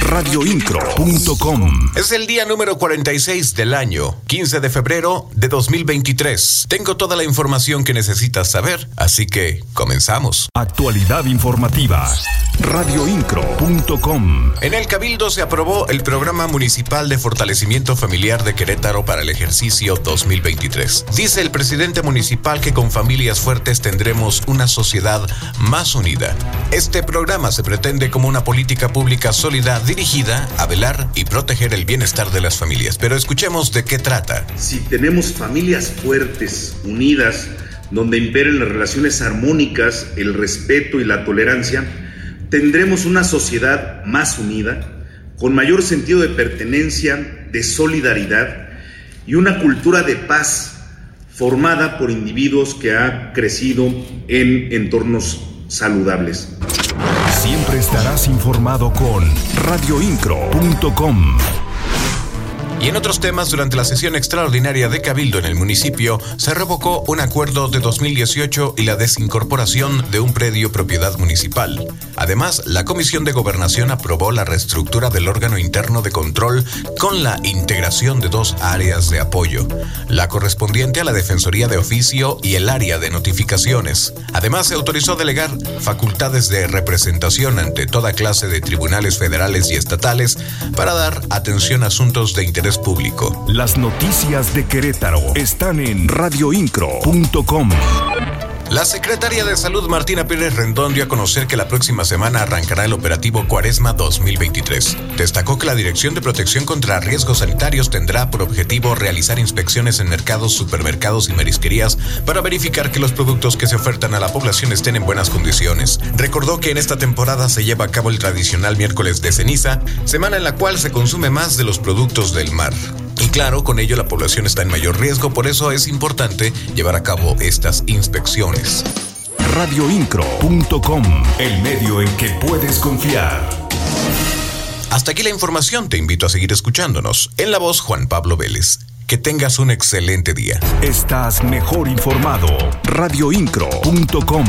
radioincro.com. Es el día número 46 del año, 15 de febrero de 2023. Tengo toda la información que necesitas saber, así que comenzamos. Actualidad informativa. radioincro.com. En el Cabildo se aprobó el Programa Municipal de Fortalecimiento Familiar de Querétaro para el ejercicio 2023. Dice el presidente municipal que con familias fuertes tendremos una sociedad más unida. Este programa se pretende como una política pública sólida dirigida a velar y proteger el bienestar de las familias. Pero escuchemos de qué trata. Si tenemos familias fuertes, unidas, donde imperen las relaciones armónicas, el respeto y la tolerancia, tendremos una sociedad más unida, con mayor sentido de pertenencia, de solidaridad y una cultura de paz formada por individuos que ha crecido en entornos saludables. Siempre estarás informado con radioincro.com. Y en otros temas, durante la sesión extraordinaria de Cabildo en el municipio, se revocó un acuerdo de 2018 y la desincorporación de un predio propiedad municipal. Además, la Comisión de Gobernación aprobó la reestructura del órgano interno de control con la integración de dos áreas de apoyo, la correspondiente a la Defensoría de Oficio y el área de notificaciones. Además, se autorizó delegar facultades de representación ante toda clase de tribunales federales y estatales para dar atención a asuntos de público. Las noticias de Querétaro están en radioincro.com. La secretaria de Salud Martina Pérez Rendón dio a conocer que la próxima semana arrancará el operativo Cuaresma 2023. Destacó que la Dirección de Protección contra Riesgos Sanitarios tendrá por objetivo realizar inspecciones en mercados, supermercados y marisquerías para verificar que los productos que se ofertan a la población estén en buenas condiciones. Recordó que en esta temporada se lleva a cabo el tradicional miércoles de ceniza, semana en la cual se consume más de los productos del mar. Y claro, con ello la población está en mayor riesgo, por eso es importante llevar a cabo estas inspecciones. Radioincro.com, el medio en que puedes confiar. Hasta aquí la información, te invito a seguir escuchándonos. En la voz Juan Pablo Vélez. Que tengas un excelente día. Estás mejor informado. Radioincro.com.